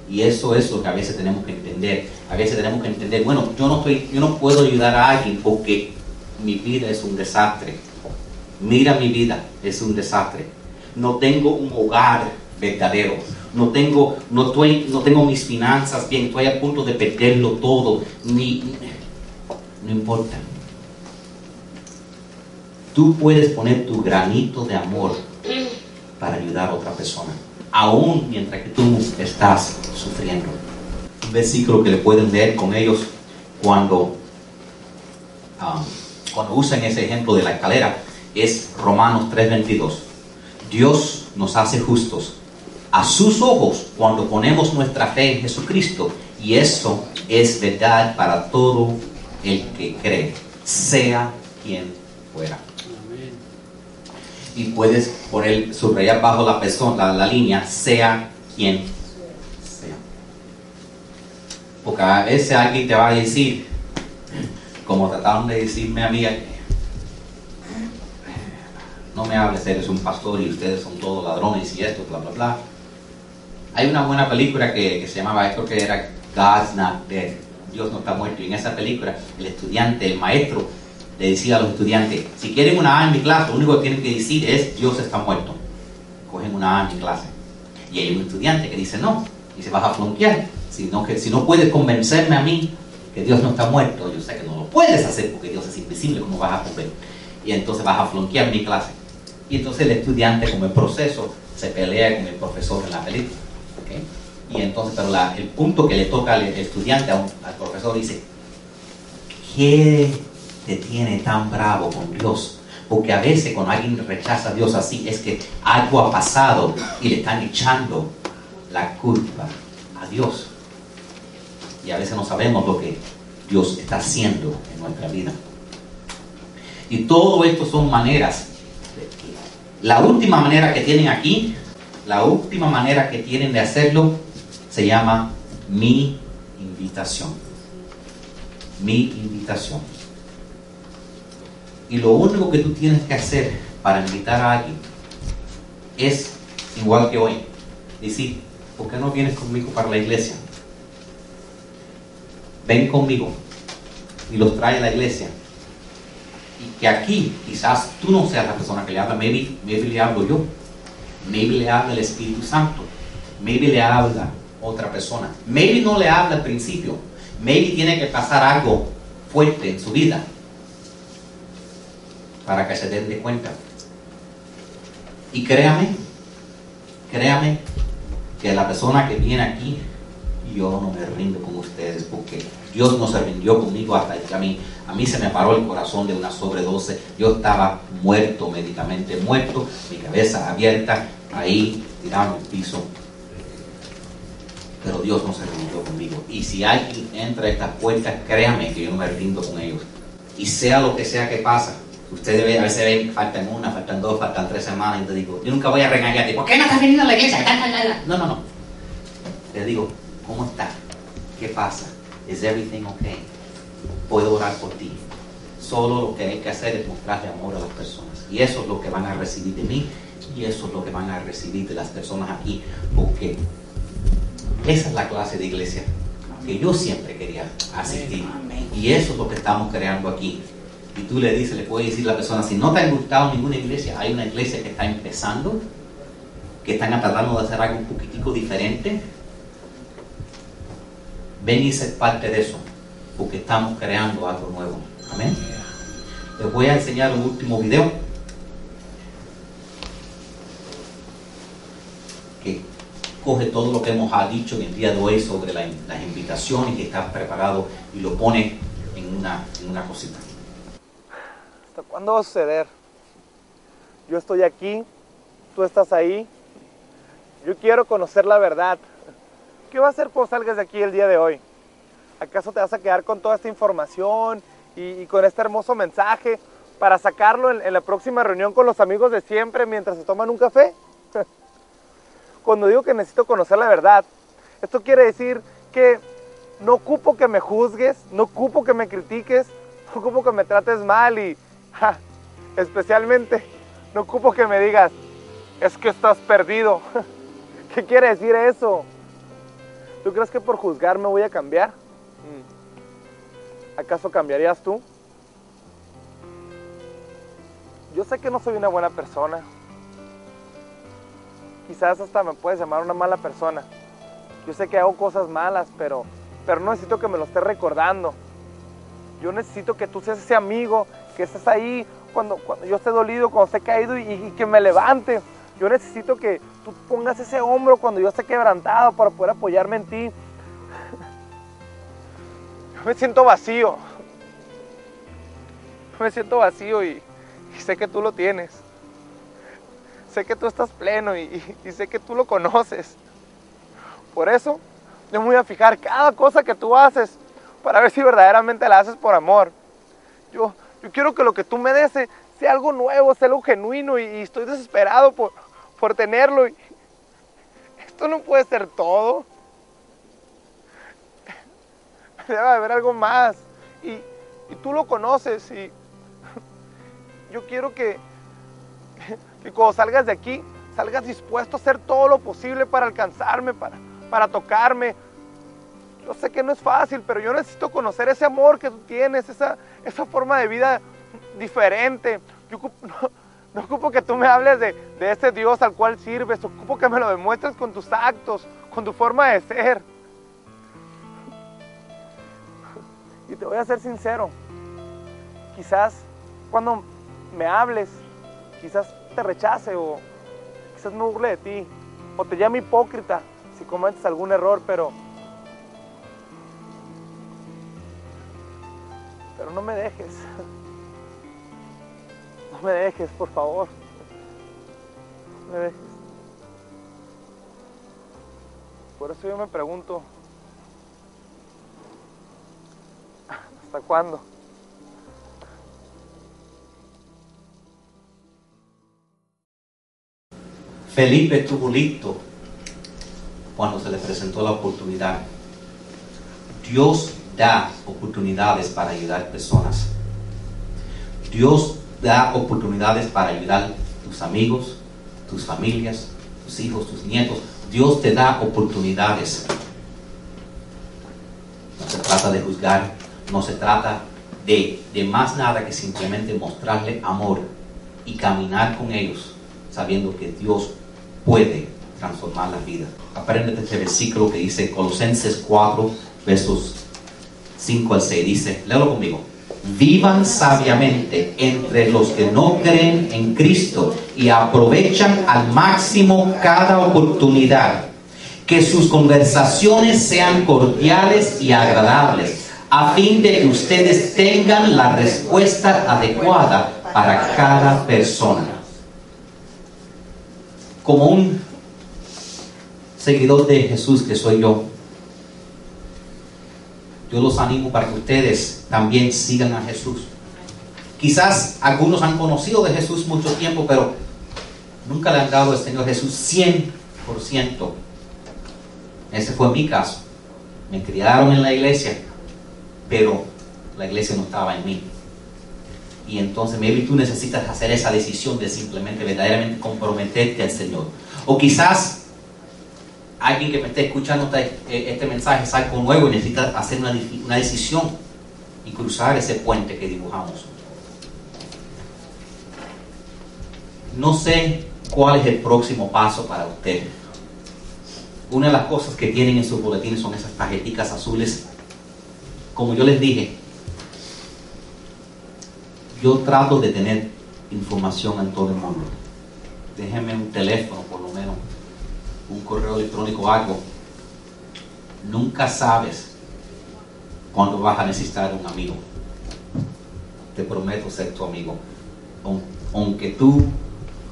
Y eso es lo que a veces tenemos que entender. A veces tenemos que entender, bueno, yo no, estoy, yo no puedo ayudar a alguien porque mi vida es un desastre. Mira mi vida, es un desastre. No tengo un hogar verdadero. No tengo, no, no tengo mis finanzas bien, estoy a punto de perderlo todo. No importa. Tú puedes poner tu granito de amor para ayudar a otra persona, aún mientras que tú estás sufriendo. Un versículo que le pueden leer con ellos cuando, ah, cuando usan ese ejemplo de la escalera es Romanos 3:22. Dios nos hace justos a sus ojos cuando ponemos nuestra fe en Jesucristo y eso es verdad para todo el que cree, sea quien fuera y puedes poner, subrayar bajo la persona, la, la línea, sea quien sea. Porque a veces alguien te va a decir, como trataron de decirme a mí, no me hables, eres un pastor y ustedes son todos ladrones y esto, bla, bla, bla. Hay una buena película que, se llamaba, creo que era God's Not Dead, Dios no está muerto. Y en esa película, el estudiante, el maestro, le decía a los estudiantes, si quieren una A en mi clase, lo único que tienen que decir es Dios está muerto. Cogen una A en mi clase. Y hay un estudiante que dice no, y se vas a flonquear. Si no, que, si no puedes convencerme a mí que Dios no está muerto, yo sé que no lo puedes hacer porque Dios es invisible, ¿cómo vas a poder? Y entonces vas a flonquear mi clase. Y entonces el estudiante, como el proceso, se pelea con el profesor en la película. Y entonces, pero el punto que le toca al estudiante, a un- al profesor, dice, ¿qué te tiene tan bravo con Dios? Porque a veces cuando alguien rechaza a Dios así, es que algo ha pasado y le están echando la culpa a Dios. Y a veces no sabemos lo que Dios está haciendo en nuestra vida. Y todo esto son maneras. La última manera que tienen aquí, la última manera que tienen de hacerlo, se llama mi invitación. Mi invitación. Y lo único que tú tienes que hacer para invitar a alguien es igual que hoy. Decir, ¿por qué no vienes conmigo para la iglesia? Ven conmigo y los trae a la iglesia. Y que aquí quizás tú no seas la persona que le habla, maybe, maybe le hablo yo. Maybe le habla el Espíritu Santo. Maybe le habla otra persona. Maybe no le habla al principio. Maybe tiene que pasar algo fuerte en su vida para que se den de cuenta. Y créame, créame que la persona que viene aquí, yo no me rindo con ustedes porque Dios no se rindió conmigo hasta que a mí, a mí se me paró el corazón de una sobredosis. Yo estaba muerto médicamente, muerto, mi cabeza abierta, ahí tirado en el piso. Pero Dios no se rindió conmigo. Y si alguien entra a estas puertas, créame que yo no me rindo con ellos. Y sea lo que sea que pasa, ustedes a veces ven, faltan una, faltan dos, faltan tres semanas, y te digo, yo nunca voy a regañarte, ¿por qué no estás viniendo a la iglesia? No, no, no. Les digo, ¿cómo está? ¿Qué pasa? ¿Is everything okay? Puedo orar por ti. Solo lo que hay que hacer es mostrarle amor a las personas. Y eso es lo que van a recibir de mí y eso es lo que van a recibir de las personas aquí. Porque esa es la clase de iglesia que yo siempre quería asistir. Y eso es lo que estamos creando aquí. Y tú le dices, le puedes decir a la persona, si no te ha gustado ninguna iglesia, hay una iglesia que está empezando, que están tratando de hacer algo un poquitico diferente, ven y ser parte de eso, porque estamos creando algo nuevo. Amén. Les voy a enseñar un último video que coge todo lo que hemos dicho en el día de hoy sobre la- las invitaciones y está preparado y lo pone en una, en una cosita. ¿Hasta cuándo va a suceder? Yo estoy aquí, tú estás ahí. Yo quiero conocer la verdad. ¿Qué va a hacer cuando salgas de aquí el día de hoy? ¿Acaso te vas a quedar con toda esta información y, con este hermoso mensaje para sacarlo en, la próxima reunión con los amigos de siempre mientras se toman un café? Cuando digo que necesito conocer la verdad, esto quiere decir que no ocupo que me juzgues, no ocupo que me critiques, no ocupo que me trates mal y especialmente no ocupo que me digas, es que estás perdido. ¿Qué quiere decir eso? ¿Tú crees que por juzgar me voy a cambiar? Mm. ¿Acaso cambiarías tú? Yo sé que no soy una buena persona. Quizás hasta me puedes llamar una mala persona. Yo sé que hago cosas malas, pero, pero no necesito que me lo estés recordando. Yo necesito que tú seas ese amigo, que estés ahí cuando, cuando yo esté dolido, cuando esté caído y, y que me levante. Yo necesito que tú pongas ese hombro cuando yo esté quebrantado para poder apoyarme en ti. Yo me siento vacío. Yo me siento vacío y, sé que tú lo tienes. Sé que tú estás pleno y, sé que tú lo conoces. Por eso, yo me voy a fijar cada cosa que tú haces para ver si verdaderamente la haces por amor. Yo, yo quiero que lo que tú me des se- sea algo nuevo, sea algo genuino y estoy desesperado por, por tenerlo. Y esto no puede ser todo. Debe haber algo más. Y, tú lo conoces y yo quiero que, que cuando salgas de aquí, salgas dispuesto a hacer todo lo posible para alcanzarme, para, para tocarme. Yo sé que no es fácil, pero yo necesito conocer ese amor que tú tienes, esa, esa forma de vida diferente. Yo no, no ocupo que tú me hables de, de ese Dios al cual sirves, ocupo que me lo demuestres con tus actos, con tu forma de ser. Y te voy a ser sincero, quizás cuando me hables, quizás te rechace o quizás me burle de ti o te llame hipócrita si cometes algún error, pero pero no me dejes. No me dejes, por favor. No me dejes. Por eso yo me pregunto, ¿hasta cuándo? Felipe estuvo listo cuando se le presentó la oportunidad. Dios da oportunidades para ayudar personas. Dios da oportunidades para ayudar a tus amigos, tus familias, tus hijos, tus nietos. Dios te da oportunidades. No se trata de juzgar, no se trata de, de más nada que simplemente mostrarle amor y caminar con ellos sabiendo que Dios puede transformar la vida. Apréndete este versículo que dice Colosenses 4, versos 5 al 6. Dice, léelo conmigo. Vivan sabiamente entre los que no creen en Cristo y aprovechan al máximo cada oportunidad. Que sus conversaciones sean cordiales y agradables, a fin de que ustedes tengan la respuesta adecuada para cada persona. Como un seguidor de Jesús que soy yo, yo los animo para que ustedes también sigan a Jesús. Quizás algunos han conocido de Jesús mucho tiempo, pero nunca le han dado al Señor Jesús 100%. Ese fue mi caso. Me criaron en la iglesia, pero la iglesia no estaba en mí. Y entonces, maybe tú necesitas hacer esa decisión de simplemente verdaderamente comprometerte al Señor. O quizás alguien que me esté escuchando este, este mensaje es nuevo y necesita hacer una, una decisión y cruzar ese puente que dibujamos. No sé cuál es el próximo paso para usted. Una de las cosas que tienen en sus boletines son esas tarjeticas azules. Como yo les dije, yo trato de tener información en todo el mundo. Déjenme un teléfono por lo menos, un correo electrónico, algo. Nunca sabes cuándo vas a necesitar un amigo. Te prometo ser tu amigo. Aunque tú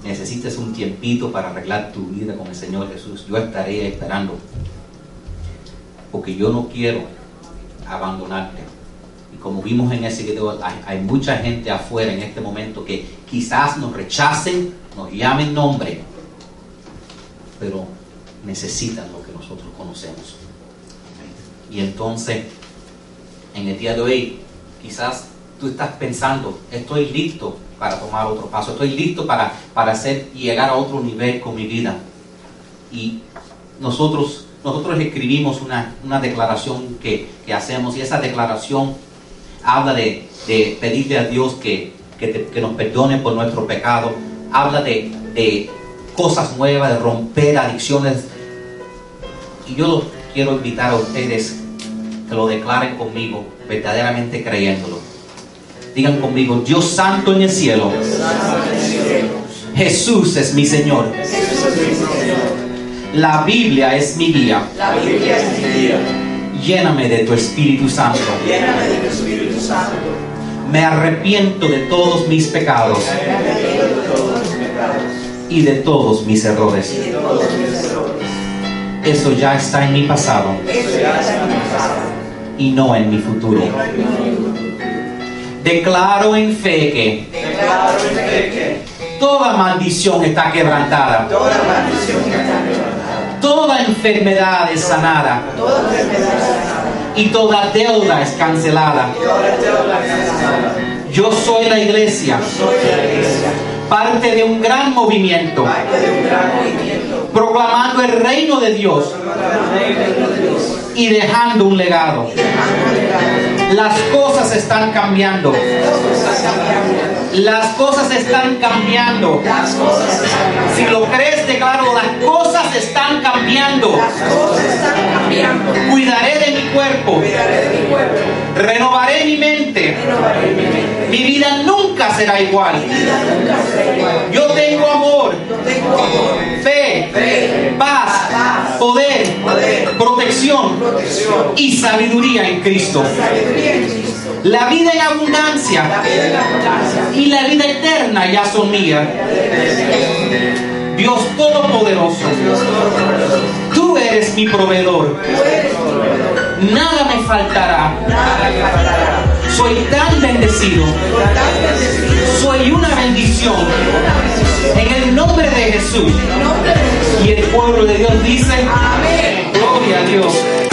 necesites un tiempito para arreglar tu vida con el Señor Jesús, yo estaré esperando. Porque yo no quiero abandonarte. Y como vimos en ese video, hay, mucha gente afuera en este momento que quizás nos rechacen, nos llamen nombre, pero necesitan lo que nosotros conocemos. Y entonces, en el día de hoy, quizás tú estás pensando, estoy listo para tomar otro paso, estoy listo para, para hacer y llegar a otro nivel con mi vida. Y nosotros, nosotros escribimos una, una declaración que, que, hacemos y esa declaración habla de, de pedirle a Dios que, que, que, nos perdone por nuestro pecado, habla de, de cosas nuevas, de romper adicciones. Y yo los quiero invitar a ustedes que lo declaren conmigo, verdaderamente creyéndolo. Digan conmigo, Dios santo en el cielo. Jesús es mi Señor. La Biblia es mi guía. Lléname de tu Espíritu Santo. Me arrepiento de todos mis pecados. Y de todos mis errores. Eso ya está en mi pasado. Y no en mi futuro. Declaro en fe que, toda maldición está quebrantada. Toda, enfermedad es sanada. Y toda deuda es cancelada. Yo soy la iglesia. Parte de un gran movimiento. Proclamando el reino de Dios. Y dejando un legado. Las cosas están cambiando. Las cosas están cambiando. Si lo crees, declaro, las cosas están cambiando. Cuidaré de mi cuerpo. Renovaré mi mente. Mi vida nunca será igual. Yo tengo amor, fe, paz, poder, protección. Y sabiduría en Cristo. La vida en abundancia. Y la vida eterna ya son mías. Dios Todopoderoso, eres mi proveedor. Nada me faltará. Soy tan bendecido. Soy una bendición. En el nombre de Jesús. Y el pueblo de Dios dice, gloria a Dios.